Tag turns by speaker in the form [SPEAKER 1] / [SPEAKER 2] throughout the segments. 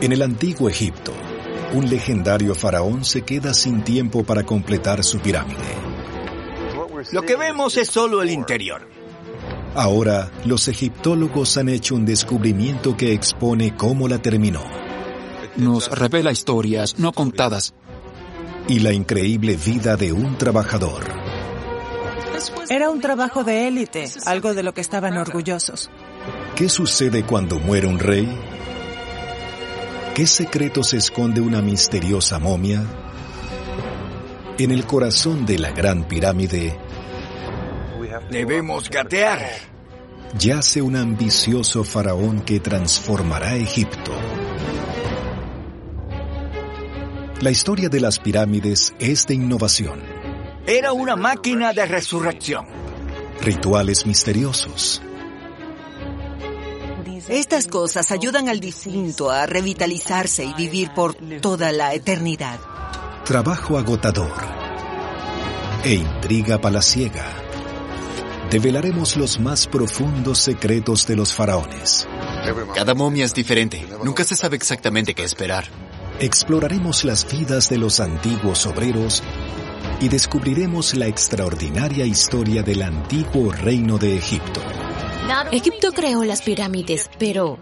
[SPEAKER 1] En el antiguo Egipto, un legendario faraón se queda sin tiempo para completar su pirámide.
[SPEAKER 2] Lo que vemos es solo el interior.
[SPEAKER 1] Ahora, los egiptólogos han hecho un descubrimiento que expone cómo la terminó.
[SPEAKER 3] Nos revela historias no contadas.
[SPEAKER 1] Y la increíble vida de un trabajador.
[SPEAKER 4] Era un trabajo de élite, algo de lo que estaban orgullosos.
[SPEAKER 1] ¿Qué sucede cuando muere un rey? ¿Qué secreto se esconde una misteriosa momia? En el corazón de la Gran Pirámide
[SPEAKER 2] Debemos gatear.
[SPEAKER 1] yace un ambicioso faraón que transformará Egipto. La historia de las pirámides es de innovación,
[SPEAKER 2] Era una máquina de resurrección.
[SPEAKER 1] rituales misteriosos,
[SPEAKER 5] Estas cosas ayudan al difunto a revitalizarse y vivir por toda la eternidad.
[SPEAKER 1] trabajo agotador e intriga palaciega. Develaremos los más profundos secretos de los faraones.
[SPEAKER 6] Cada momia es diferente. Nunca se sabe exactamente qué esperar.
[SPEAKER 1] Exploraremos las vidas de los antiguos obreros y descubriremos la extraordinaria historia del antiguo reino de Egipto.
[SPEAKER 7] Egipto creó las pirámides, pero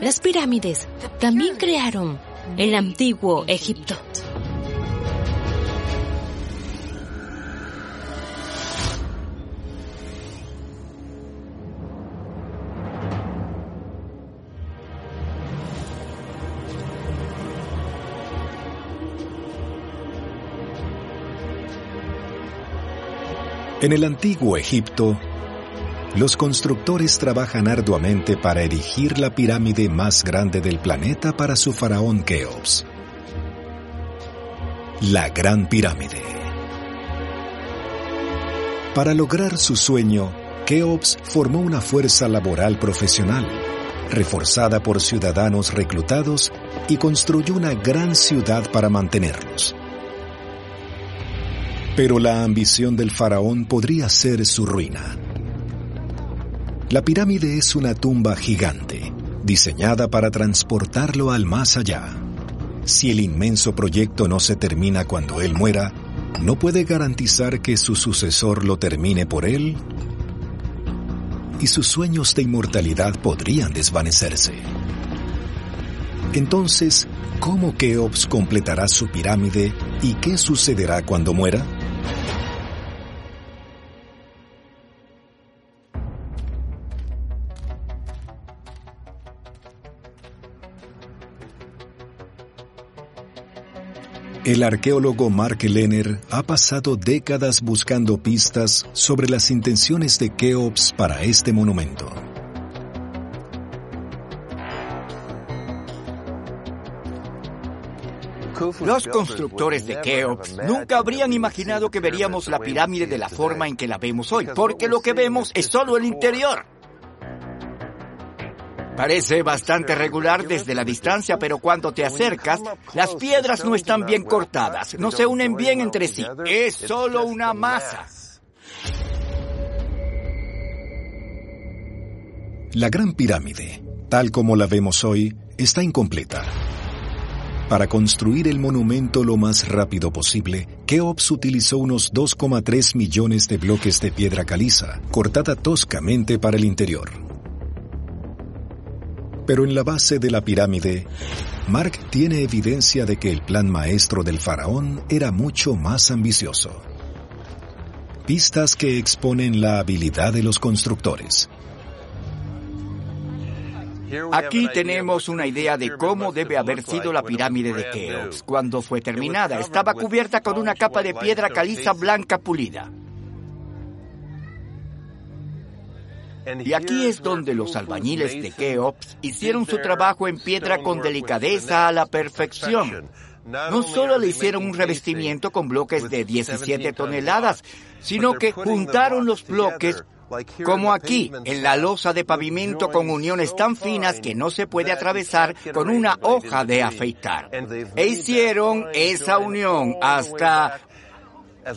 [SPEAKER 7] las pirámides también crearon el antiguo Egipto.
[SPEAKER 1] En el antiguo Egipto, los constructores trabajan arduamente para erigir la pirámide más grande del planeta para su faraón Keops. La Gran Pirámide. Para lograr su sueño, Keops formó una fuerza laboral profesional, reforzada por ciudadanos reclutados y construyó una gran ciudad para mantenerlos. Pero la ambición del faraón podría ser su ruina. La pirámide es una tumba gigante, diseñada para transportarlo al más allá. Si el inmenso proyecto no se termina cuando él muera, no puede garantizar que su sucesor lo termine por él y sus sueños de inmortalidad podrían desvanecerse. Entonces, ¿cómo Keops completará su pirámide y qué sucederá cuando muera? El arqueólogo Mark Lenner ha pasado décadas buscando pistas sobre las intenciones de Keops para este monumento.
[SPEAKER 2] Los constructores de Keops nunca habrían imaginado que veríamos la pirámide de la forma en que la vemos hoy, porque lo que vemos es solo el interior. Parece bastante regular desde la distancia, pero cuando te acercas, las piedras no están bien cortadas, no se unen bien entre sí. Es solo una masa.
[SPEAKER 1] La Gran Pirámide, tal como la vemos hoy, está incompleta. Para construir el monumento lo más rápido posible, Keops utilizó unos 2,3 millones de bloques de piedra caliza, cortada toscamente para el interior. Pero en la base de la pirámide, Mark tiene evidencia de que el plan maestro del faraón era mucho más ambicioso. Pistas que exponen la habilidad de los constructores.
[SPEAKER 2] Aquí tenemos una idea de cómo debe haber sido la pirámide de Keops. Cuando fue terminada, estaba cubierta con una capa de piedra caliza blanca pulida. Y aquí es donde los albañiles de Keops hicieron su trabajo en piedra con delicadeza a la perfección. No solo le hicieron un revestimiento con bloques de 17 toneladas, sino que juntaron los bloques como aquí, en la losa de pavimento con uniones tan finas que no se puede atravesar con una hoja de afeitar. E hicieron esa unión hasta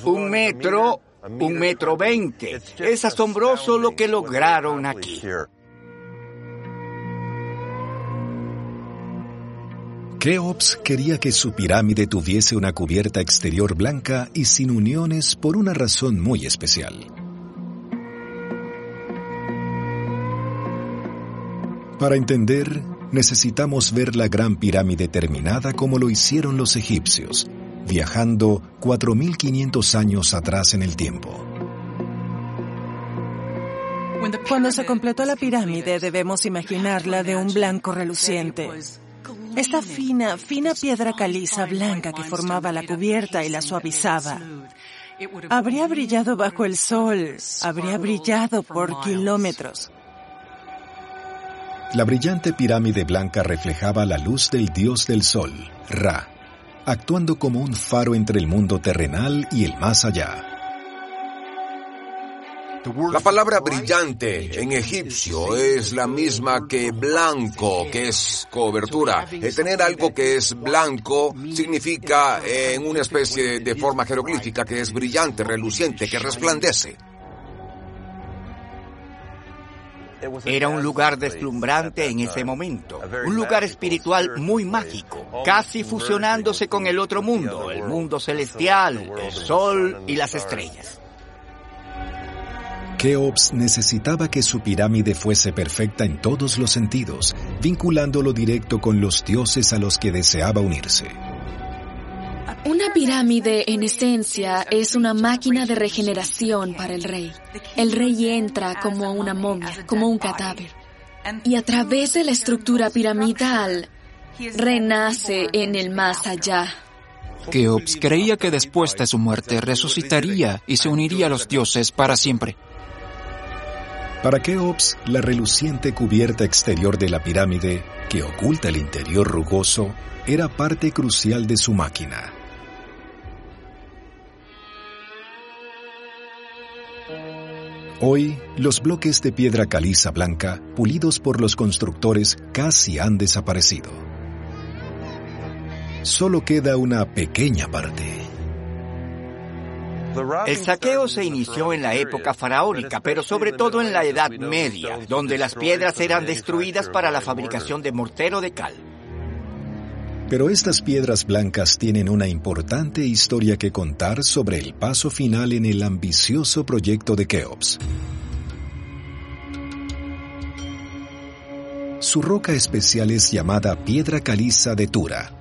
[SPEAKER 2] un metro, un metro veinte. Es asombroso lo que lograron aquí.
[SPEAKER 1] Keops quería que su pirámide tuviese una cubierta exterior blanca y sin uniones por una razón muy especial. Para entender, necesitamos ver la gran pirámide terminada como lo hicieron los egipcios, viajando 4.500 años atrás en el tiempo.
[SPEAKER 4] Cuando se completó la pirámide debemos imaginarla de un blanco reluciente. Esta fina, fina piedra caliza blanca que formaba la cubierta y la suavizaba. Habría brillado bajo el sol, habría brillado por kilómetros.
[SPEAKER 1] La brillante pirámide blanca reflejaba la luz del dios del sol, Ra, actuando como un faro entre el mundo terrenal y el más allá.
[SPEAKER 8] La palabra brillante en egipcio es la misma que blanco, que es cobertura. Eh, tener algo que es blanco significa en una especie de forma jeroglífica que es brillante, reluciente, que resplandece.
[SPEAKER 2] Era un lugar deslumbrante en ese momento, un lugar espiritual muy mágico, casi fusionándose con el otro mundo, el mundo celestial, el sol y las estrellas.
[SPEAKER 1] Keops necesitaba que su pirámide fuese perfecta en todos los sentidos, vinculándolo directo con los dioses a los que deseaba unirse.
[SPEAKER 9] Una pirámide, en esencia, es una máquina de regeneración para el rey. El rey entra como una momia, como un cadáver. Y a través de la estructura piramidal, renace en el más allá.
[SPEAKER 3] Keops creía que después de su muerte resucitaría y se uniría a los dioses para siempre.
[SPEAKER 1] Para Keops, la reluciente cubierta exterior de la pirámide, que oculta el interior rugoso, era parte crucial de su máquina. Hoy, los bloques de piedra caliza blanca, pulidos por los constructores, casi han desaparecido. Solo queda una pequeña parte.
[SPEAKER 2] El saqueo se inició en la época faraónica, pero sobre todo en la Edad Media, donde las piedras eran destruidas para la fabricación de mortero de cal.
[SPEAKER 1] Pero estas piedras blancas tienen una importante historia que contar sobre el paso final en el ambicioso proyecto de Keops. Su roca especial es llamada piedra caliza de Tura,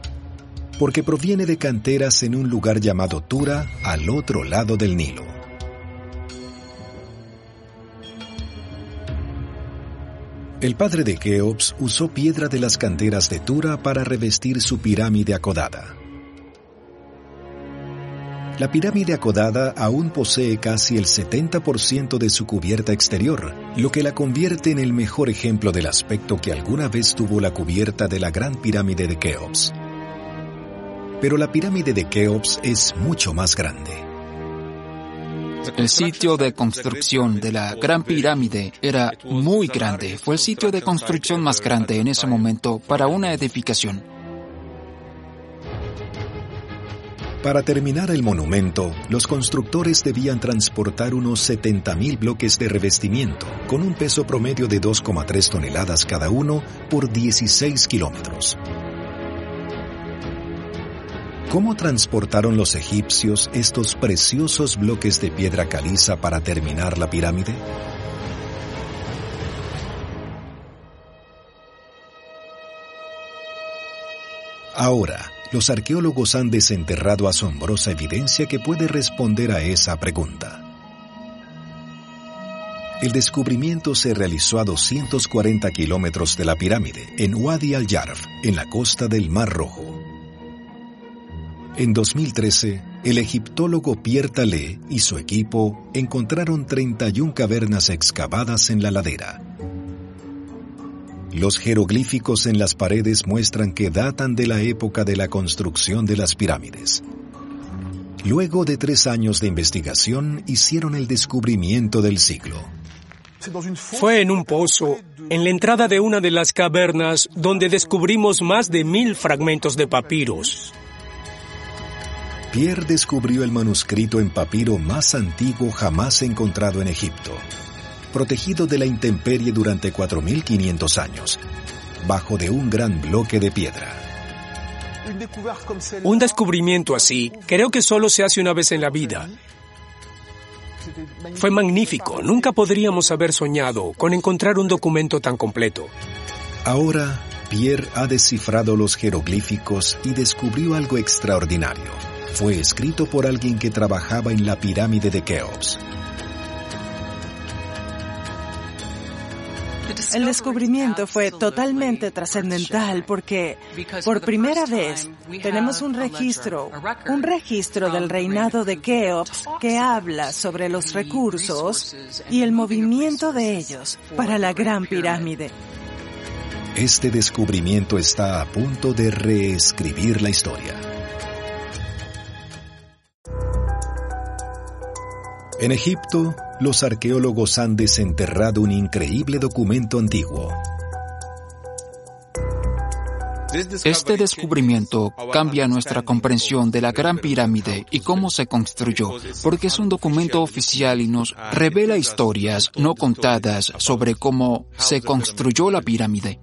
[SPEAKER 1] porque proviene de canteras en un lugar llamado Tura al otro lado del Nilo. El padre de Keops usó piedra de las canteras de Tura para revestir su pirámide acodada. La pirámide acodada aún posee casi el 70% de su cubierta exterior, lo que la convierte en el mejor ejemplo del aspecto que alguna vez tuvo la cubierta de la gran pirámide de Keops. Pero la pirámide de Keops es mucho más grande.
[SPEAKER 3] El sitio de construcción de la Gran Pirámide era muy grande. Fue el sitio de construcción más grande en ese momento para una edificación.
[SPEAKER 1] Para terminar el monumento, los constructores debían transportar unos 70.000 bloques de revestimiento, con un peso promedio de 2,3 toneladas cada uno por 16 kilómetros. ¿Cómo transportaron los egipcios estos preciosos bloques de piedra caliza para terminar la pirámide? Ahora, los arqueólogos han desenterrado asombrosa evidencia que puede responder a esa pregunta. El descubrimiento se realizó a 240 kilómetros de la pirámide, en Wadi al-Yarf, en la costa del Mar Rojo. En 2013, el egiptólogo Pierre Talé y su equipo encontraron 31 cavernas excavadas en la ladera. Los jeroglíficos en las paredes muestran que datan de la época de la construcción de las pirámides. Luego de tres años de investigación, hicieron el descubrimiento del siglo.
[SPEAKER 10] Fue en un pozo, en la entrada de una de las cavernas, donde descubrimos más de mil fragmentos de papiros.
[SPEAKER 1] Pierre descubrió el manuscrito en papiro más antiguo jamás encontrado en Egipto, protegido de la intemperie durante 4.500 años, bajo de un gran bloque de piedra.
[SPEAKER 10] Un descubrimiento así creo que solo se hace una vez en la vida. Fue magnífico, nunca podríamos haber soñado con encontrar un documento tan completo.
[SPEAKER 1] Ahora, Pierre ha descifrado los jeroglíficos y descubrió algo extraordinario fue escrito por alguien que trabajaba en la pirámide de Keops.
[SPEAKER 4] El descubrimiento fue totalmente trascendental porque por primera vez tenemos un registro, un registro del reinado de Keops que habla sobre los recursos y el movimiento de ellos para la Gran Pirámide.
[SPEAKER 1] Este descubrimiento está a punto de reescribir la historia. En Egipto, los arqueólogos han desenterrado un increíble documento antiguo.
[SPEAKER 3] Este descubrimiento cambia nuestra comprensión de la Gran Pirámide y cómo se construyó, porque es un documento oficial y nos revela historias no contadas sobre cómo se construyó la pirámide.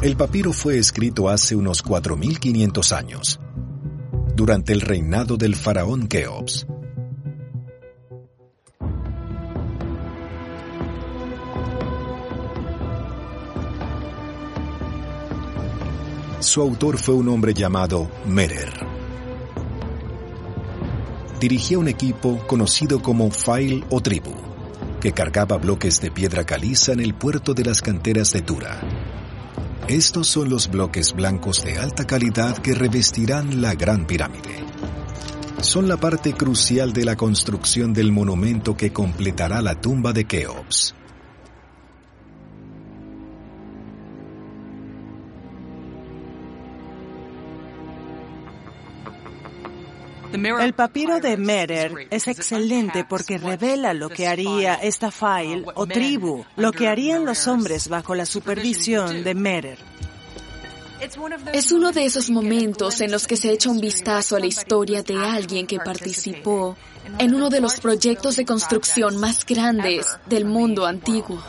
[SPEAKER 1] El papiro fue escrito hace unos 4.500 años, durante el reinado del faraón Keops. Su autor fue un hombre llamado Merer. Dirigía un equipo conocido como File o Tribu, que cargaba bloques de piedra caliza en el puerto de las canteras de Tura. Estos son los bloques blancos de alta calidad que revestirán la Gran Pirámide. Son la parte crucial de la construcción del monumento que completará la tumba de Keops.
[SPEAKER 4] El papiro de Merer es excelente porque revela lo que haría esta file o tribu, lo que harían los hombres bajo la supervisión de Merer.
[SPEAKER 9] Es uno de esos momentos en los que se echa un vistazo a la historia de alguien que participó en uno de los proyectos de construcción más grandes del mundo antiguo.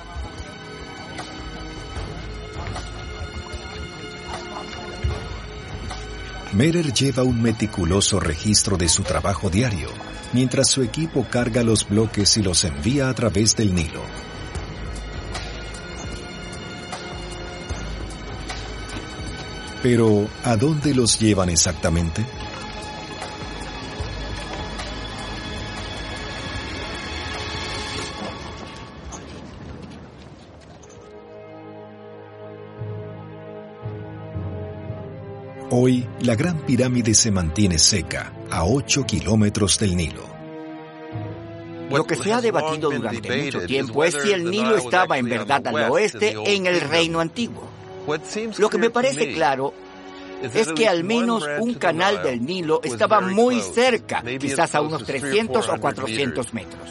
[SPEAKER 1] Merer lleva un meticuloso registro de su trabajo diario, mientras su equipo carga los bloques y los envía a través del Nilo. Pero, ¿a dónde los llevan exactamente? Hoy, la Gran Pirámide se mantiene seca, a 8 kilómetros del Nilo.
[SPEAKER 2] Lo que se ha debatido durante mucho tiempo es si el Nilo estaba en verdad al oeste en el reino antiguo. Lo que me parece claro es que al menos un canal del Nilo estaba muy cerca, quizás a unos 300 o 400 metros.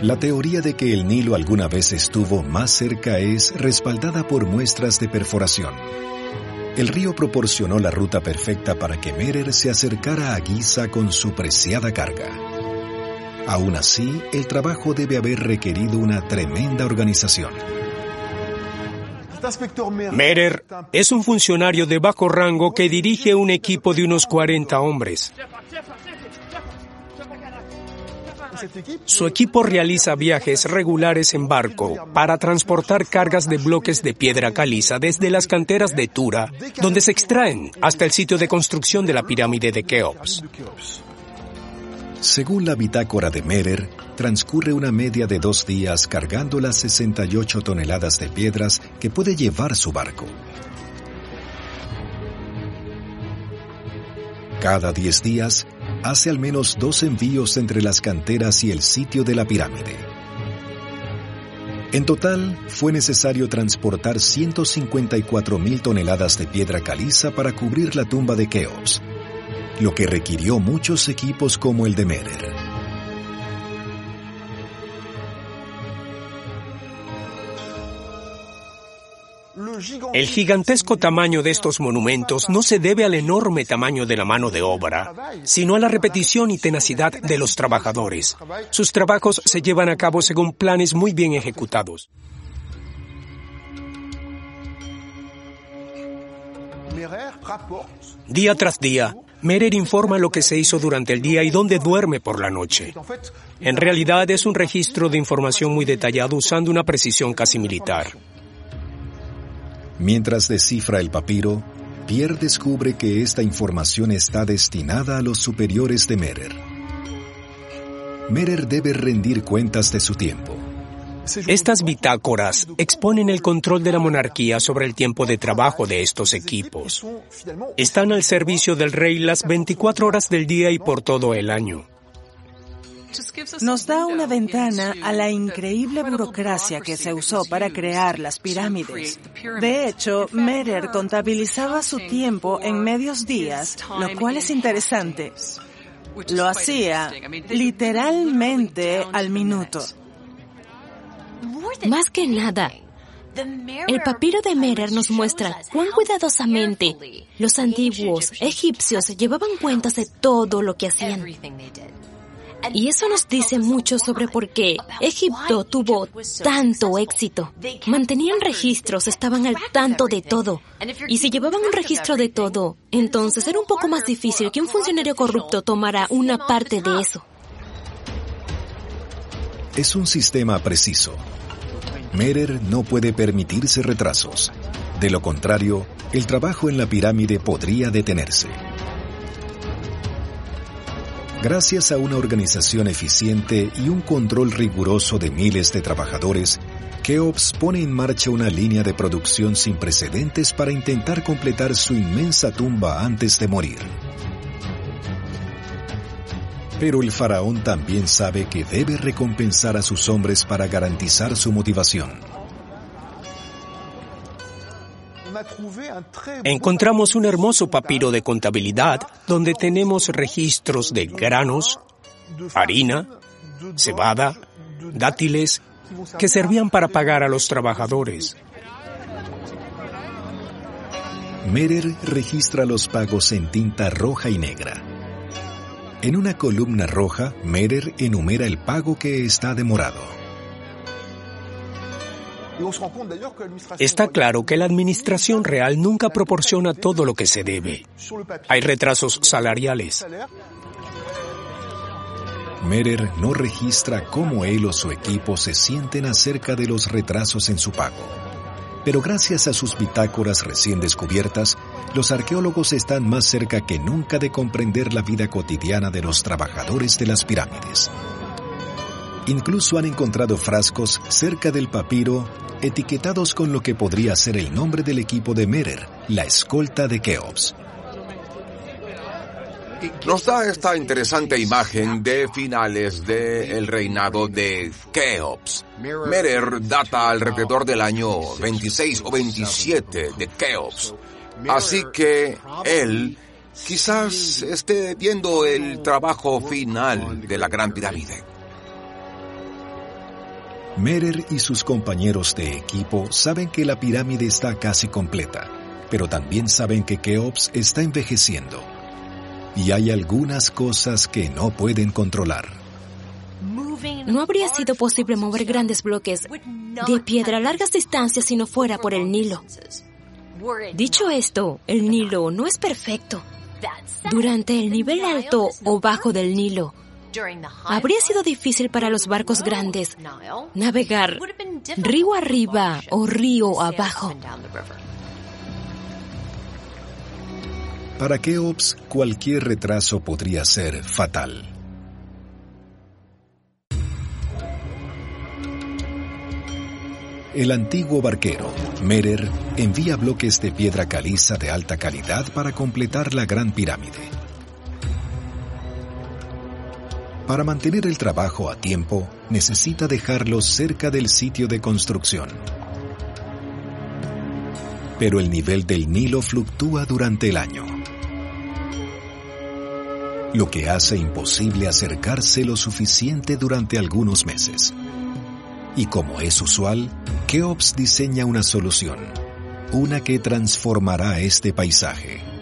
[SPEAKER 1] La teoría de que el Nilo alguna vez estuvo más cerca es respaldada por muestras de perforación. El río proporcionó la ruta perfecta para que Merer se acercara a Giza con su preciada carga. Aún así, el trabajo debe haber requerido una tremenda organización.
[SPEAKER 10] Merer es un funcionario de bajo rango que dirige un equipo de unos 40 hombres. Su equipo realiza viajes regulares en barco para transportar cargas de bloques de piedra caliza desde las canteras de Tura, donde se extraen, hasta el sitio de construcción de la pirámide de Keops.
[SPEAKER 1] Según la bitácora de Merer, transcurre una media de dos días cargando las 68 toneladas de piedras que puede llevar su barco. Cada 10 días, hace al menos dos envíos entre las canteras y el sitio de la pirámide. En total, fue necesario transportar 154 mil toneladas de piedra caliza para cubrir la tumba de Keops, lo que requirió muchos equipos como el de Merer.
[SPEAKER 10] El gigantesco tamaño de estos monumentos no se debe al enorme tamaño de la mano de obra, sino a la repetición y tenacidad de los trabajadores. Sus trabajos se llevan a cabo según planes muy bien ejecutados. Día tras día, Merer informa lo que se hizo durante el día y dónde duerme por la noche. En realidad es un registro de información muy detallado usando una precisión casi militar.
[SPEAKER 1] Mientras descifra el papiro, Pierre descubre que esta información está destinada a los superiores de Merer. Merer debe rendir cuentas de su tiempo.
[SPEAKER 10] Estas bitácoras exponen el control de la monarquía sobre el tiempo de trabajo de estos equipos. Están al servicio del rey las 24 horas del día y por todo el año
[SPEAKER 4] nos da una ventana a la increíble burocracia que se usó para crear las pirámides. De hecho, Merer contabilizaba su tiempo en medios días, lo cual es interesante. Lo hacía literalmente al minuto.
[SPEAKER 7] Más que nada, el papiro de Merer nos muestra cuán cuidadosamente los antiguos egipcios llevaban cuentas de todo lo que hacían. Y eso nos dice mucho sobre por qué Egipto tuvo tanto éxito. Mantenían registros, estaban al tanto de todo. Y si llevaban un registro de todo, entonces era un poco más difícil que un funcionario corrupto tomara una parte de eso.
[SPEAKER 1] Es un sistema preciso. Merer no puede permitirse retrasos. De lo contrario, el trabajo en la pirámide podría detenerse. Gracias a una organización eficiente y un control riguroso de miles de trabajadores, Keops pone en marcha una línea de producción sin precedentes para intentar completar su inmensa tumba antes de morir. Pero el faraón también sabe que debe recompensar a sus hombres para garantizar su motivación.
[SPEAKER 10] Encontramos un hermoso papiro de contabilidad donde tenemos registros de granos, harina, cebada, dátiles, que servían para pagar a los trabajadores.
[SPEAKER 1] Merer registra los pagos en tinta roja y negra. En una columna roja, Merer enumera el pago que está demorado.
[SPEAKER 10] Está claro que la administración real nunca proporciona todo lo que se debe. Hay retrasos salariales.
[SPEAKER 1] Merer no registra cómo él o su equipo se sienten acerca de los retrasos en su pago. Pero gracias a sus bitácoras recién descubiertas, los arqueólogos están más cerca que nunca de comprender la vida cotidiana de los trabajadores de las pirámides. Incluso han encontrado frascos cerca del papiro etiquetados con lo que podría ser el nombre del equipo de Merer, la escolta de Keops.
[SPEAKER 8] Nos da esta interesante imagen de finales del reinado de Keops. Merer data alrededor del año 26 o 27 de Keops. Así que él quizás esté viendo el trabajo final de la Gran Pirámide.
[SPEAKER 1] Merer y sus compañeros de equipo saben que la pirámide está casi completa, pero también saben que Keops está envejeciendo. Y hay algunas cosas que no pueden controlar.
[SPEAKER 7] No habría sido posible mover grandes bloques de piedra a largas distancias si no fuera por el Nilo. Dicho esto, el Nilo no es perfecto. Durante el nivel alto o bajo del Nilo, Habría sido difícil para los barcos grandes navegar río arriba o río abajo.
[SPEAKER 1] Para Keops, cualquier retraso podría ser fatal. El antiguo barquero, Merer, envía bloques de piedra caliza de alta calidad para completar la gran pirámide. Para mantener el trabajo a tiempo, necesita dejarlos cerca del sitio de construcción. Pero el nivel del Nilo fluctúa durante el año, lo que hace imposible acercarse lo suficiente durante algunos meses. Y como es usual, Keops diseña una solución, una que transformará este paisaje.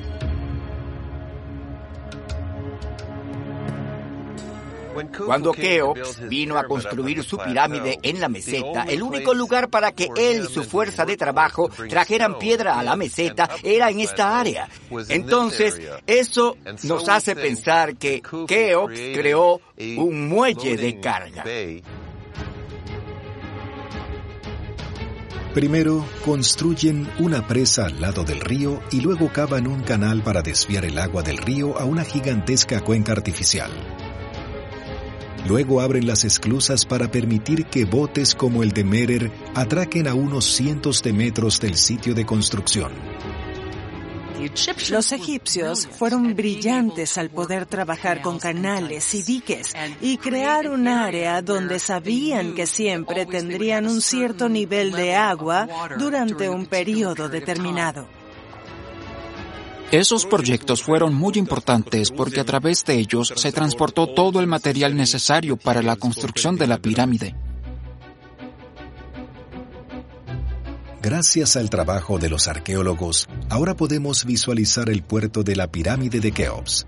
[SPEAKER 2] Cuando Keops vino a construir su pirámide en la meseta, el único lugar para que él y su fuerza de trabajo trajeran piedra a la meseta era en esta área. Entonces, eso nos hace pensar que Keops creó un muelle de carga.
[SPEAKER 1] Primero, construyen una presa al lado del río y luego cavan un canal para desviar el agua del río a una gigantesca cuenca artificial. Luego abren las esclusas para permitir que botes como el de Merer atraquen a unos cientos de metros del sitio de construcción.
[SPEAKER 4] Los egipcios fueron brillantes al poder trabajar con canales y diques y crear un área donde sabían que siempre tendrían un cierto nivel de agua durante un periodo determinado.
[SPEAKER 3] Esos proyectos fueron muy importantes porque a través de ellos se transportó todo el material necesario para la construcción de la pirámide.
[SPEAKER 1] Gracias al trabajo de los arqueólogos, ahora podemos visualizar el puerto de la pirámide de Keops.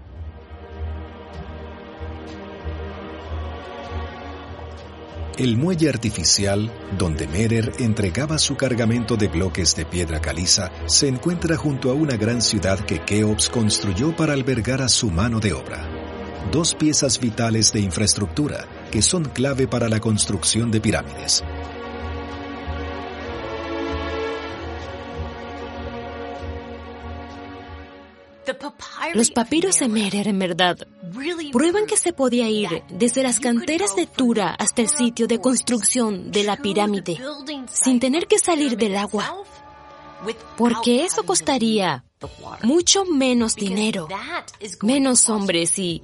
[SPEAKER 1] El muelle artificial, donde Merer entregaba su cargamento de bloques de piedra caliza, se encuentra junto a una gran ciudad que Keops construyó para albergar a su mano de obra. Dos piezas vitales de infraestructura que son clave para la construcción de pirámides.
[SPEAKER 7] Los papiros de Merer, en verdad, prueban que se podía ir desde las canteras de Tura hasta el sitio de construcción de la pirámide sin tener que salir del agua. Porque eso costaría mucho menos dinero, menos hombres y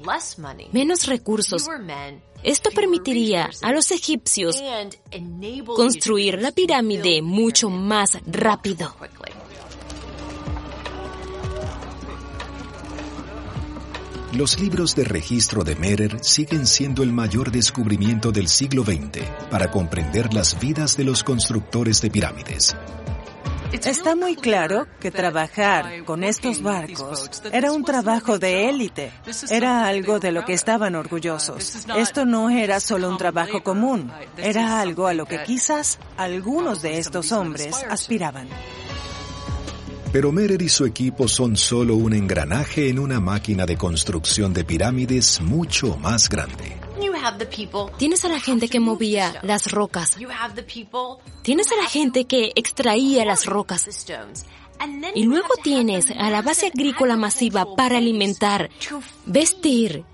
[SPEAKER 7] menos recursos. Esto permitiría a los egipcios construir la pirámide mucho más rápido.
[SPEAKER 1] Los libros de registro de Merer siguen siendo el mayor descubrimiento del siglo XX para comprender las vidas de los constructores de pirámides.
[SPEAKER 4] Está muy claro que trabajar con estos barcos era un trabajo de élite. Era algo de lo que estaban orgullosos. Esto no era solo un trabajo común, era algo a lo que quizás algunos de estos hombres aspiraban.
[SPEAKER 1] Pero Merer y su equipo son solo un engranaje en una máquina de construcción de pirámides mucho más grande.
[SPEAKER 7] Tienes a la gente que movía las rocas. Tienes a la gente que extraía las rocas. Y luego tienes a la base agrícola masiva para alimentar, vestir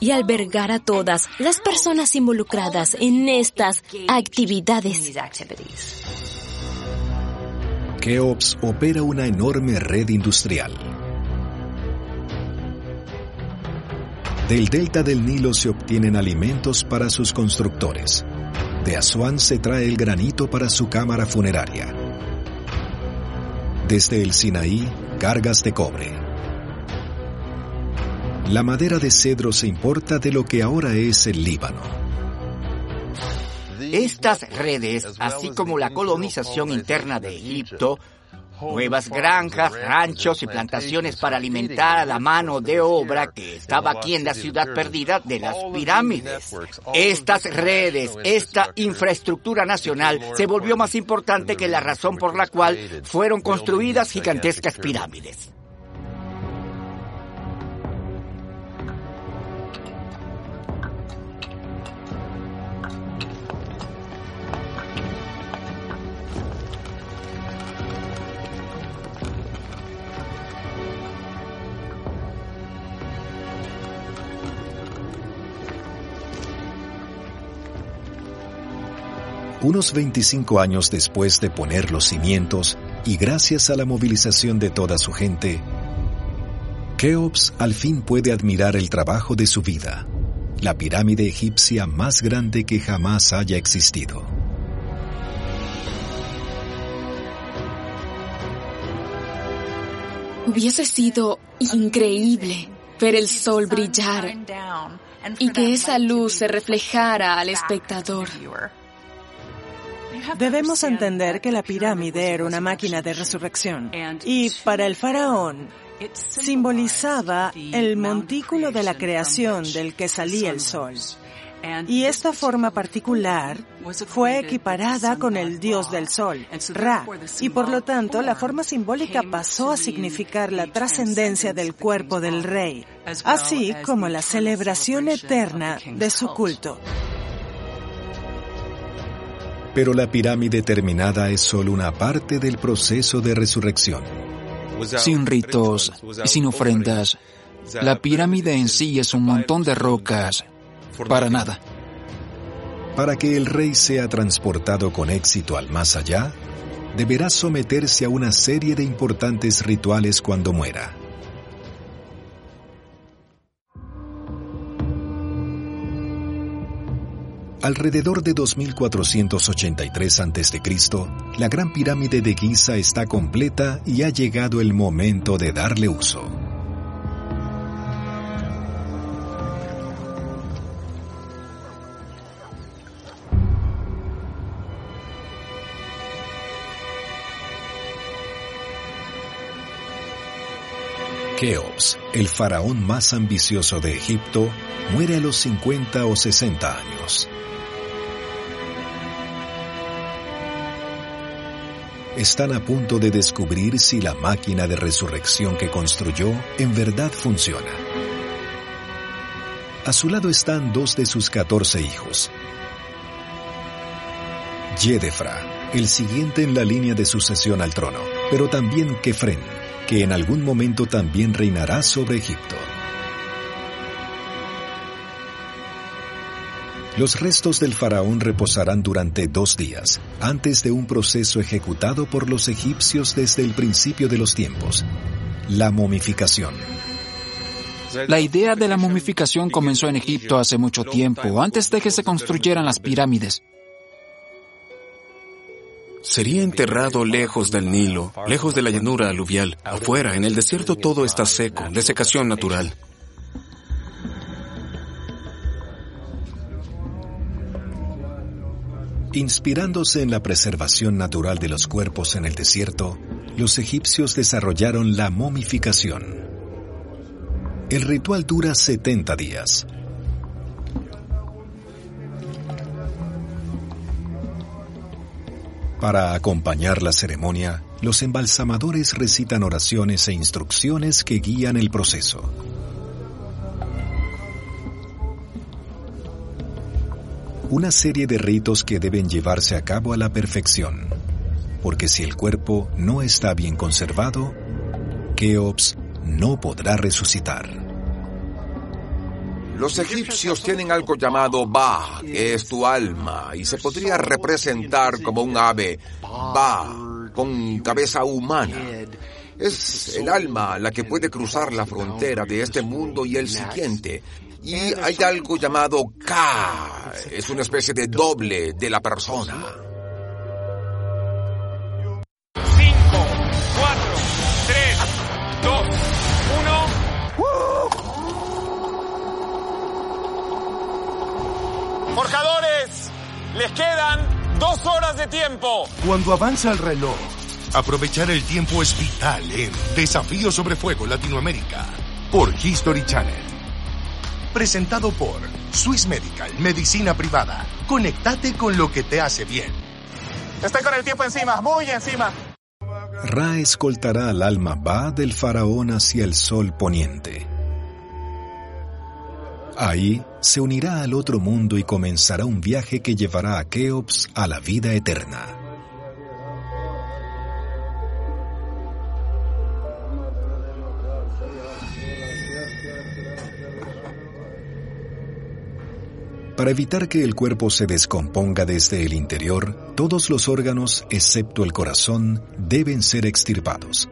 [SPEAKER 7] y albergar a todas las personas involucradas en estas actividades.
[SPEAKER 1] Keops opera una enorme red industrial. Del delta del Nilo se obtienen alimentos para sus constructores. De Asuán se trae el granito para su cámara funeraria. Desde el Sinaí, cargas de cobre. La madera de cedro se importa de lo que ahora es el Líbano.
[SPEAKER 2] Estas redes, así como la colonización interna de Egipto, nuevas granjas, ranchos y plantaciones para alimentar a la mano de obra que estaba aquí en la ciudad perdida de las pirámides. Estas redes, esta infraestructura nacional se volvió más importante que la razón por la cual fueron construidas gigantescas pirámides.
[SPEAKER 1] Unos 25 años después de poner los cimientos y gracias a la movilización de toda su gente, Keops al fin puede admirar el trabajo de su vida, la pirámide egipcia más grande que jamás haya existido.
[SPEAKER 9] Hubiese sido increíble ver el sol brillar y que esa luz se reflejara al espectador.
[SPEAKER 4] Debemos entender que la pirámide era una máquina de resurrección y para el faraón simbolizaba el montículo de la creación del que salía el sol. Y esta forma particular fue equiparada con el dios del sol, Ra, y por lo tanto la forma simbólica pasó a significar la trascendencia del cuerpo del rey, así como la celebración eterna de su culto.
[SPEAKER 1] Pero la pirámide terminada es solo una parte del proceso de resurrección.
[SPEAKER 3] Sin ritos y sin ofrendas, la pirámide en sí es un montón de rocas para nada.
[SPEAKER 1] Para que el rey sea transportado con éxito al más allá, deberá someterse a una serie de importantes rituales cuando muera. Alrededor de 2483 a.C., la Gran Pirámide de Giza está completa y ha llegado el momento de darle uso. Keops, el faraón más ambicioso de Egipto, muere a los 50 o 60 años. Están a punto de descubrir si la máquina de resurrección que construyó en verdad funciona. A su lado están dos de sus 14 hijos. Yedefra, el siguiente en la línea de sucesión al trono, pero también Kefren, que en algún momento también reinará sobre Egipto. Los restos del faraón reposarán durante dos días, antes de un proceso ejecutado por los egipcios desde el principio de los tiempos, la momificación.
[SPEAKER 3] La idea de la momificación comenzó en Egipto hace mucho tiempo, antes de que se construyeran las pirámides.
[SPEAKER 11] Sería enterrado lejos del Nilo, lejos de la llanura aluvial. Afuera, en el desierto, todo está seco, desecación natural.
[SPEAKER 1] Inspirándose en la preservación natural de los cuerpos en el desierto, los egipcios desarrollaron la momificación. El ritual dura 70 días, Para acompañar la ceremonia, los embalsamadores recitan oraciones e instrucciones que guían el proceso. Una serie de ritos que deben llevarse a cabo a la perfección, porque si el cuerpo no está bien conservado, Keops no podrá resucitar.
[SPEAKER 8] Los egipcios tienen algo llamado Ba, que es tu alma, y se podría representar como un ave, Ba, con cabeza humana. Es el alma la que puede cruzar la frontera de este mundo y el siguiente. Y hay algo llamado Ka, es una especie de doble de la persona.
[SPEAKER 12] Forjadores, les quedan dos horas de tiempo.
[SPEAKER 13] Cuando avanza el reloj, aprovechar el tiempo es vital en Desafío sobre Fuego Latinoamérica por History Channel. Presentado por Swiss Medical, Medicina Privada. Conéctate con lo que te hace bien.
[SPEAKER 12] Estoy con el tiempo encima, muy encima.
[SPEAKER 1] Ra escoltará al alma Ba del faraón hacia el sol poniente. Ahí se unirá al otro mundo y comenzará un viaje que llevará a Keops a la vida eterna. Para evitar que el cuerpo se descomponga desde el interior, todos los órganos, excepto el corazón, deben ser extirpados.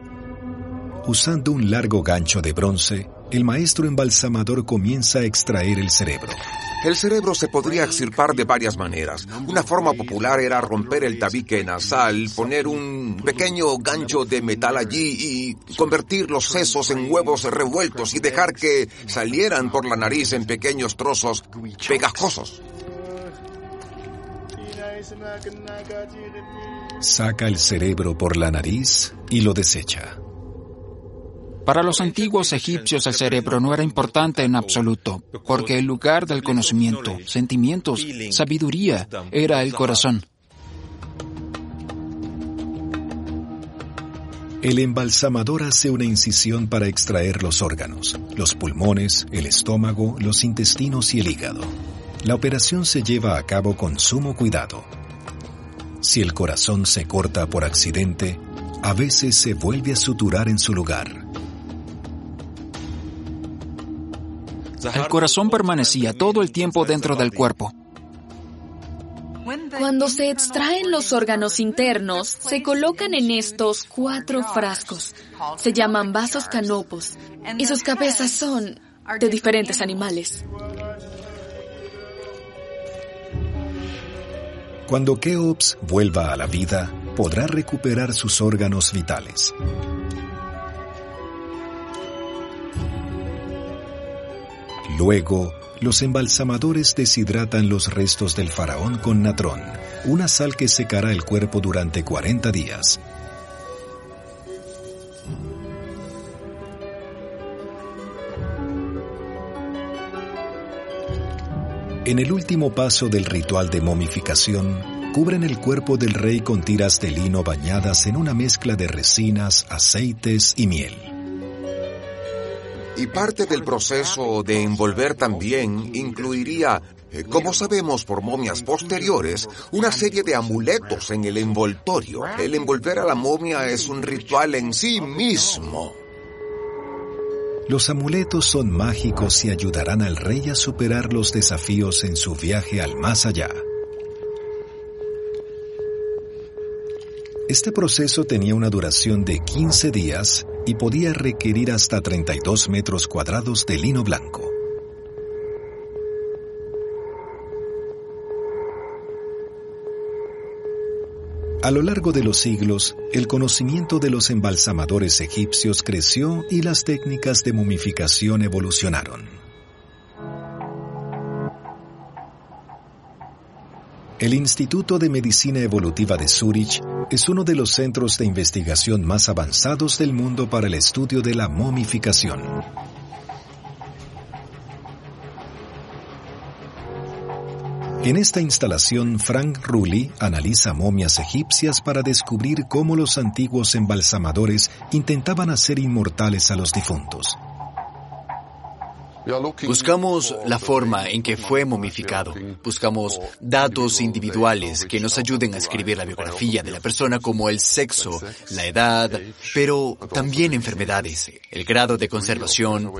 [SPEAKER 1] Usando un largo gancho de bronce, el maestro embalsamador comienza a extraer el cerebro.
[SPEAKER 8] El cerebro se podría extirpar de varias maneras. Una forma popular era romper el tabique nasal, poner un pequeño gancho de metal allí y convertir los sesos en huevos revueltos y dejar que salieran por la nariz en pequeños trozos pegajosos.
[SPEAKER 1] Saca el cerebro por la nariz y lo desecha.
[SPEAKER 3] Para los antiguos egipcios el cerebro no era importante en absoluto, porque el lugar del conocimiento, sentimientos, sabiduría era el corazón.
[SPEAKER 1] El embalsamador hace una incisión para extraer los órganos, los pulmones, el estómago, los intestinos y el hígado. La operación se lleva a cabo con sumo cuidado. Si el corazón se corta por accidente, a veces se vuelve a suturar en su lugar.
[SPEAKER 3] El corazón permanecía todo el tiempo dentro del cuerpo.
[SPEAKER 9] Cuando se extraen los órganos internos, se colocan en estos cuatro frascos. Se llaman vasos canopos y sus cabezas son de diferentes animales.
[SPEAKER 1] Cuando Keops vuelva a la vida, podrá recuperar sus órganos vitales. Luego, los embalsamadores deshidratan los restos del faraón con natrón, una sal que secará el cuerpo durante 40 días. En el último paso del ritual de momificación, cubren el cuerpo del rey con tiras de lino bañadas en una mezcla de resinas, aceites y miel.
[SPEAKER 8] Y parte del proceso de envolver también incluiría, eh, como sabemos por momias posteriores, una serie de amuletos en el envoltorio. El envolver a la momia es un ritual en sí mismo.
[SPEAKER 1] Los amuletos son mágicos y ayudarán al rey a superar los desafíos en su viaje al más allá. Este proceso tenía una duración de 15 días y podía requerir hasta 32 metros cuadrados de lino blanco. A lo largo de los siglos, el conocimiento de los embalsamadores egipcios creció y las técnicas de momificación evolucionaron. El Instituto de Medicina Evolutiva de Zurich es uno de los centros de investigación más avanzados del mundo para el estudio de la momificación. En esta instalación, Frank Rulli analiza momias egipcias para descubrir cómo los antiguos embalsamadores intentaban hacer inmortales a los difuntos.
[SPEAKER 6] Buscamos la forma en que fue momificado. Buscamos datos individuales que nos ayuden a escribir la biografía de la persona como el sexo, la edad, pero también enfermedades, el grado de conservación.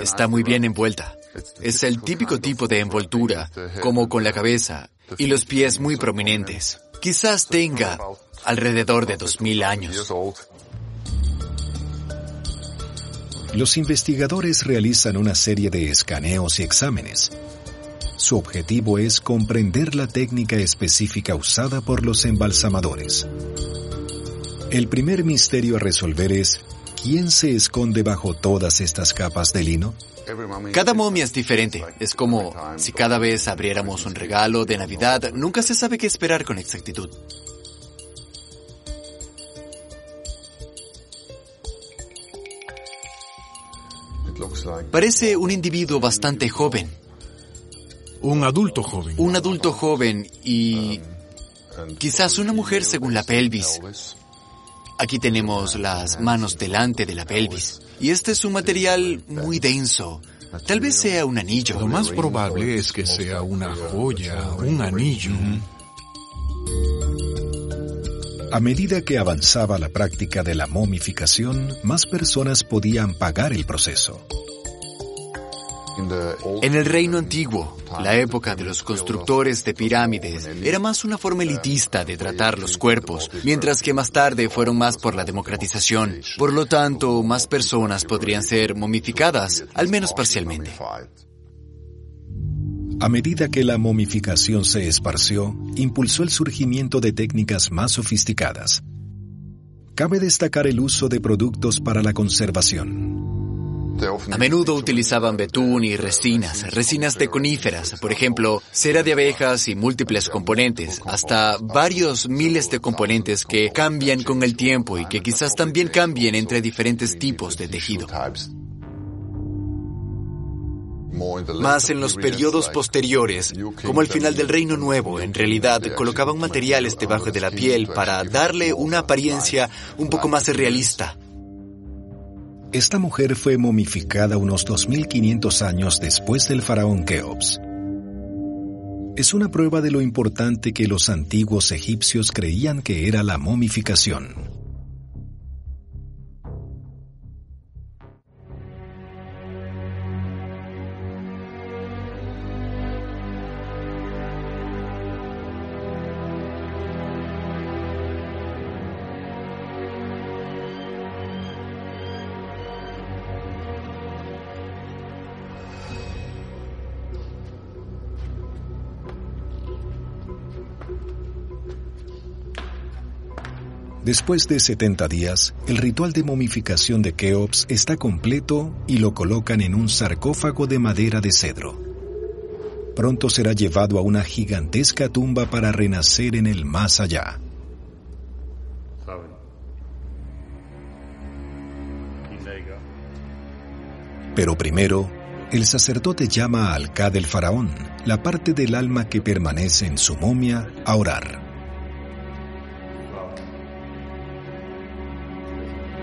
[SPEAKER 6] Está muy bien envuelta. Es el típico tipo de envoltura, como con la cabeza y los pies muy prominentes. Quizás tenga alrededor de 2.000 años.
[SPEAKER 1] Los investigadores realizan una serie de escaneos y exámenes. Su objetivo es comprender la técnica específica usada por los embalsamadores. El primer misterio a resolver es ¿quién se esconde bajo todas estas capas de lino?
[SPEAKER 6] Cada momia es diferente. Es como si cada vez abriéramos un regalo de Navidad, nunca se sabe qué esperar con exactitud. Parece un individuo bastante joven.
[SPEAKER 14] Un adulto joven.
[SPEAKER 6] Un adulto joven y quizás una mujer según la pelvis. Aquí tenemos las manos delante de la pelvis. Y este es un material muy denso. Tal vez sea un anillo.
[SPEAKER 14] Lo más probable es que sea una joya, un anillo.
[SPEAKER 1] A medida que avanzaba la práctica de la momificación, más personas podían pagar el proceso.
[SPEAKER 6] En el reino antiguo, la época de los constructores de pirámides era más una forma elitista de tratar los cuerpos, mientras que más tarde fueron más por la democratización. Por lo tanto, más personas podrían ser momificadas, al menos parcialmente.
[SPEAKER 1] A medida que la momificación se esparció, impulsó el surgimiento de técnicas más sofisticadas. Cabe destacar el uso de productos para la conservación.
[SPEAKER 6] A menudo utilizaban betún y resinas, resinas de coníferas, por ejemplo, cera de abejas y múltiples componentes, hasta varios miles de componentes que cambian con el tiempo y que quizás también cambien entre diferentes tipos de tejido. Más en los periodos posteriores, como el final del Reino Nuevo, en realidad colocaban materiales debajo de la piel para darle una apariencia un poco más realista.
[SPEAKER 1] Esta mujer fue momificada unos 2500 años después del faraón Keops. Es una prueba de lo importante que los antiguos egipcios creían que era la momificación. Después de 70 días, el ritual de momificación de Keops está completo y lo colocan en un sarcófago de madera de cedro. Pronto será llevado a una gigantesca tumba para renacer en el más allá. Pero primero, el sacerdote llama al Ka del faraón, la parte del alma que permanece en su momia, a orar.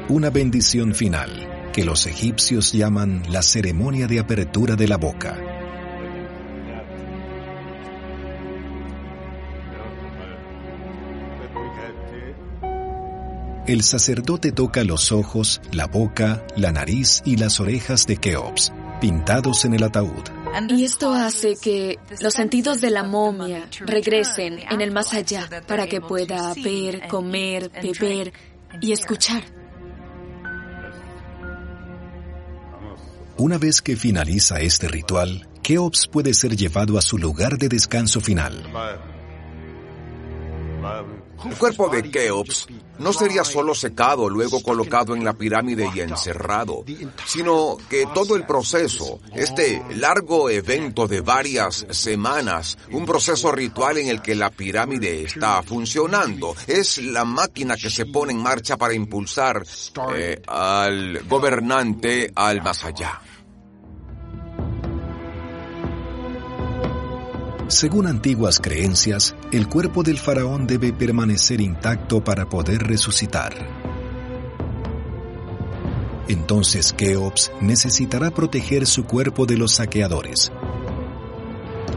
[SPEAKER 1] Una bendición final que los egipcios llaman la ceremonia de apertura de la boca. El sacerdote toca los ojos, la boca, la nariz y las orejas de Keops, pintados en el ataúd.
[SPEAKER 9] Y esto hace que los sentidos de la momia regresen en el más allá para que pueda ver, comer, beber y escuchar.
[SPEAKER 1] Una vez que finaliza este ritual, Keops puede ser llevado a su lugar de descanso final.
[SPEAKER 8] El cuerpo de Keops no sería solo secado, luego colocado en la pirámide y encerrado, sino que todo el proceso, este largo evento de varias semanas, un proceso ritual en el que la pirámide está funcionando, es la máquina que se pone en marcha para impulsar eh, al gobernante al más allá.
[SPEAKER 1] Según antiguas creencias, el cuerpo del faraón debe permanecer intacto para poder resucitar. Entonces Keops necesitará proteger su cuerpo de los saqueadores.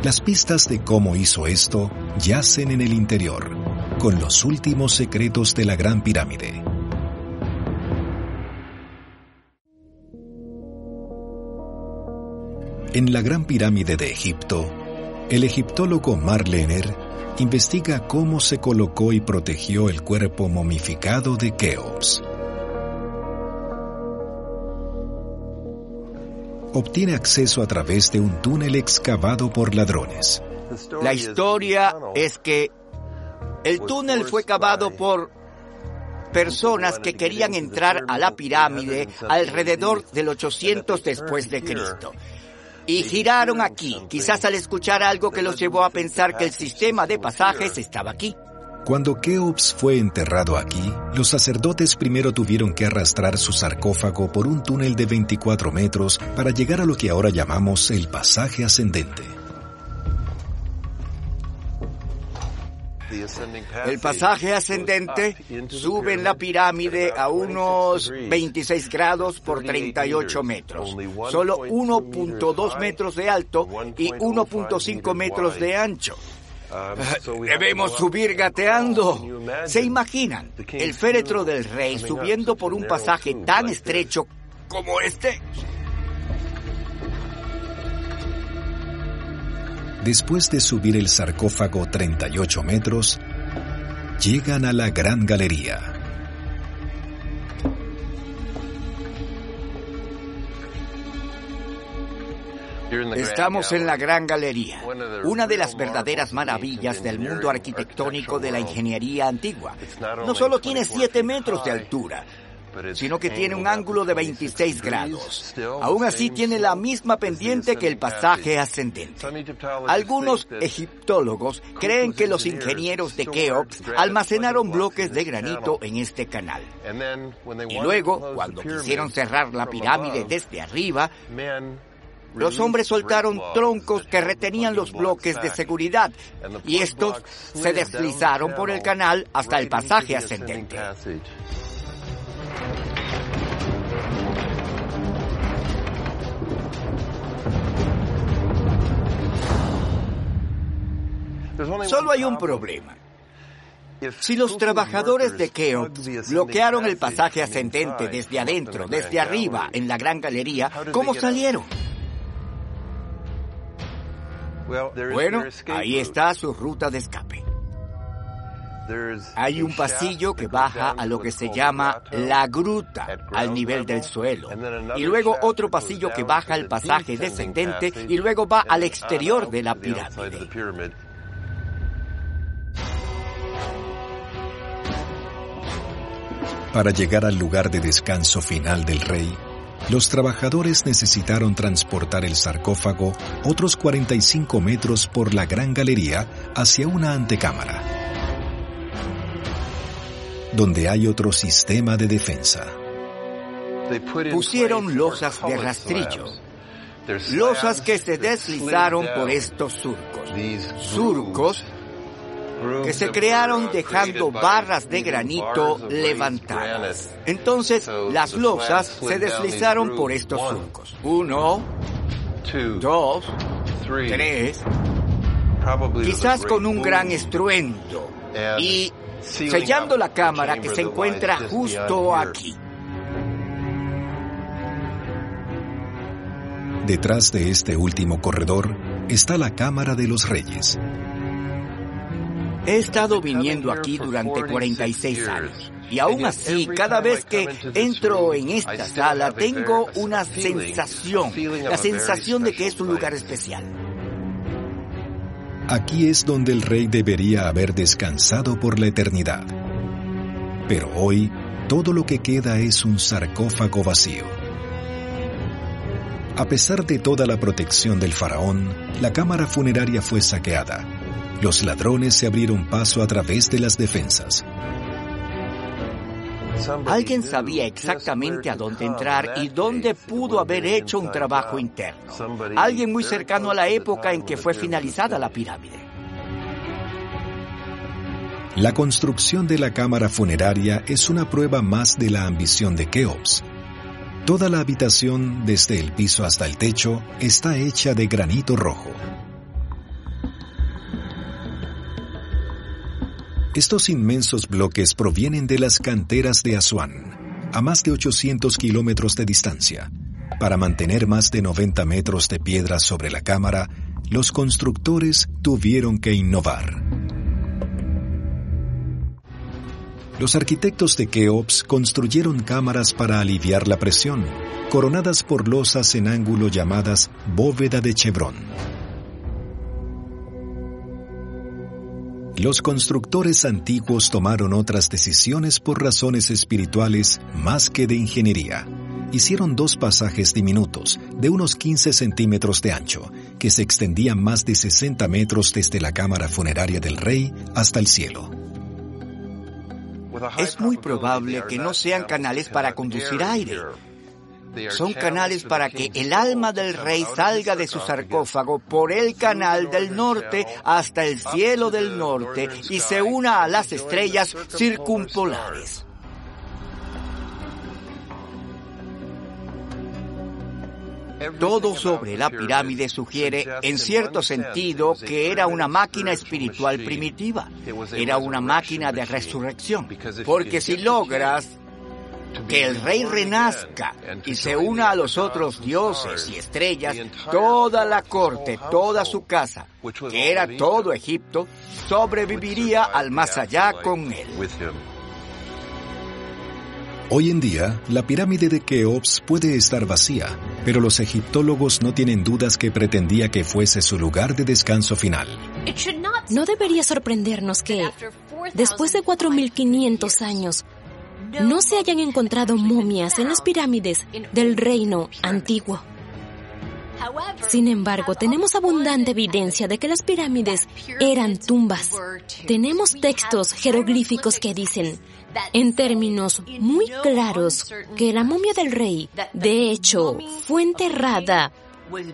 [SPEAKER 1] Las pistas de cómo hizo esto yacen en el interior, con los últimos secretos de la Gran Pirámide. En la Gran Pirámide de Egipto, el egiptólogo Marlener investiga cómo se colocó y protegió el cuerpo momificado de Keops. Obtiene acceso a través de un túnel excavado por ladrones.
[SPEAKER 2] La historia es que el túnel fue cavado por personas que querían entrar a la pirámide alrededor del 800 después de Cristo y giraron aquí, quizás al escuchar algo que los llevó a pensar que el sistema de pasajes estaba aquí.
[SPEAKER 1] Cuando Keops fue enterrado aquí, los sacerdotes primero tuvieron que arrastrar su sarcófago por un túnel de 24 metros para llegar a lo que ahora llamamos el pasaje ascendente.
[SPEAKER 2] El pasaje ascendente sube en la pirámide a unos 26 grados por 38 metros, solo 1.2 metros de alto y 1.5 metros de ancho. Debemos subir gateando. ¿Se imaginan el féretro del rey subiendo por un pasaje tan estrecho como este?
[SPEAKER 1] Después de subir el sarcófago 38 metros, llegan a la Gran Galería.
[SPEAKER 2] Estamos en la Gran Galería, una de las verdaderas maravillas del mundo arquitectónico de la ingeniería antigua. No solo tiene 7 metros de altura, sino que tiene un ángulo de 26 grados. Aún así tiene la misma pendiente que el pasaje ascendente. Algunos egiptólogos creen que los ingenieros de Keops almacenaron bloques de granito en este canal. Y luego, cuando quisieron cerrar la pirámide desde arriba, los hombres soltaron troncos que retenían los bloques de seguridad y estos se deslizaron por el canal hasta el pasaje ascendente. Solo hay un problema. Si los trabajadores de Keops bloquearon el pasaje ascendente desde adentro, desde arriba, en la gran galería, ¿cómo salieron? Bueno, ahí está su ruta de escape. Hay un pasillo que baja a lo que se llama la gruta al nivel del suelo. Y luego otro pasillo que baja al pasaje descendente y luego va al exterior de la pirámide.
[SPEAKER 1] Para llegar al lugar de descanso final del rey, los trabajadores necesitaron transportar el sarcófago otros 45 metros por la gran galería hacia una antecámara, donde hay otro sistema de defensa.
[SPEAKER 2] Pusieron losas de rastrillo, losas que se deslizaron por estos surcos. Surcos que se crearon dejando barras de granito levantadas. Entonces las losas se deslizaron por estos surcos. Uno, dos, tres, quizás con un gran estruendo y sellando la cámara que se encuentra justo aquí.
[SPEAKER 1] Detrás de este último corredor está la Cámara de los Reyes,
[SPEAKER 2] He estado viniendo aquí durante 46 años. Y aún así, cada vez que entro en esta sala, tengo una sensación, la sensación de que es un lugar especial.
[SPEAKER 1] Aquí es donde el rey debería haber descansado por la eternidad. Pero hoy, todo lo que queda es un sarcófago vacío. A pesar de toda la protección del faraón, la cámara funeraria fue saqueada los ladrones se abrieron paso a través de las defensas.
[SPEAKER 2] Alguien sabía exactamente a dónde entrar y dónde pudo haber hecho un trabajo interno. Alguien muy cercano a la época en que fue finalizada la pirámide.
[SPEAKER 1] La construcción de la cámara funeraria es una prueba más de la ambición de Keops. Toda la habitación, desde el piso hasta el techo, está hecha de granito rojo. Estos inmensos bloques provienen de las canteras de Asuán, a más de 800 kilómetros de distancia. Para mantener más de 90 metros de piedra sobre la cámara, los constructores tuvieron que innovar. Los arquitectos de Keops construyeron cámaras para aliviar la presión, coronadas por losas en ángulo llamadas bóveda de Chevron. Los constructores antiguos tomaron otras decisiones por razones espirituales más que de ingeniería. Hicieron dos pasajes diminutos, de unos 15 centímetros de ancho, que se extendían más de 60 metros desde la cámara funeraria del rey hasta el cielo.
[SPEAKER 2] Es muy probable que no sean canales para conducir aire, son canales para que el alma del rey salga de su sarcófago por el canal del norte hasta el cielo del norte y se una a las estrellas circumpolares. Todo sobre la pirámide sugiere, en cierto sentido, que era una máquina espiritual primitiva. Era una máquina de resurrección. Porque si logras que el rey renazca y se una a los otros dioses y estrellas, toda la corte, toda su casa, que era todo Egipto, sobreviviría al más allá con él.
[SPEAKER 1] Hoy en día, la pirámide de Keops puede estar vacía, pero los egiptólogos no tienen dudas que pretendía que fuese su lugar de descanso final.
[SPEAKER 7] No debería sorprendernos que, después de 4.500 años, no se hayan encontrado momias en las pirámides del reino antiguo. Sin embargo, tenemos abundante evidencia de que las pirámides eran tumbas. Tenemos textos jeroglíficos que dicen, en términos muy claros, que la momia del rey, de hecho, fue enterrada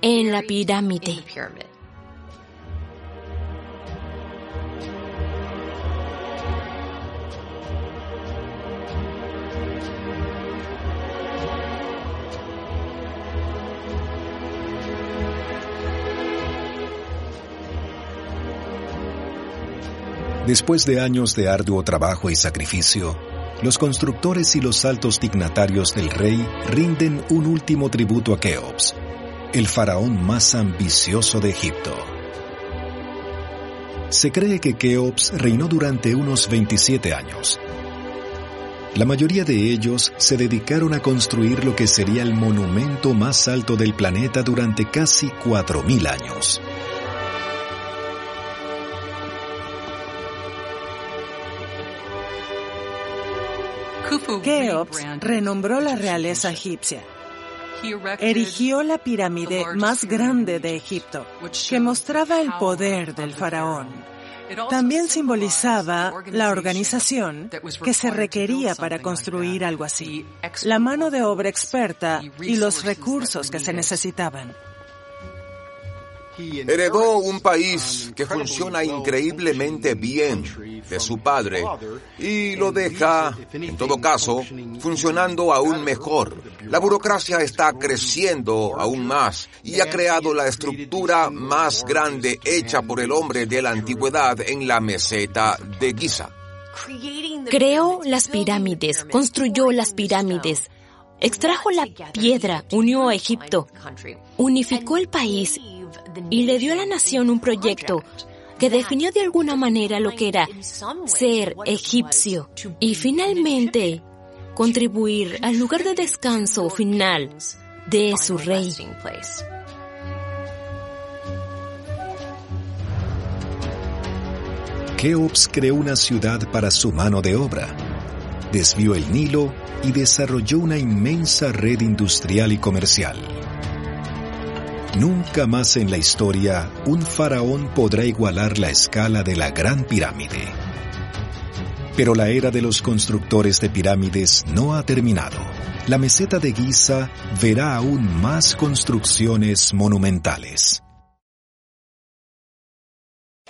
[SPEAKER 7] en la pirámide.
[SPEAKER 1] Después de años de arduo trabajo y sacrificio, los constructores y los altos dignatarios del rey rinden un último tributo a Keops, el faraón más ambicioso de Egipto. Se cree que Keops reinó durante unos 27 años. La mayoría de ellos se dedicaron a construir lo que sería el monumento más alto del planeta durante casi 4.000 años.
[SPEAKER 4] Keops renombró la realeza egipcia. Erigió la pirámide más grande de Egipto, que mostraba el poder del faraón. También simbolizaba la organización que se requería para construir algo así, la mano de obra experta y los recursos que se necesitaban.
[SPEAKER 8] Heredó un país que funciona increíblemente bien de su padre y lo deja, en todo caso, funcionando aún mejor. La burocracia está creciendo aún más y ha creado la estructura más grande hecha por el hombre de la antigüedad en la meseta de Giza.
[SPEAKER 7] Creó las pirámides, construyó las pirámides, extrajo la piedra, unió a Egipto, unificó el país y le dio a la nación un proyecto que definió de alguna manera lo que era ser egipcio y finalmente contribuir al lugar de descanso final de su rey.
[SPEAKER 1] Keops creó una ciudad para su mano de obra, desvió el Nilo y desarrolló una inmensa red industrial y comercial. Nunca más en la historia un faraón podrá igualar la escala de la Gran Pirámide. Pero la era de los constructores de pirámides no ha terminado. La meseta de Giza verá aún más construcciones monumentales.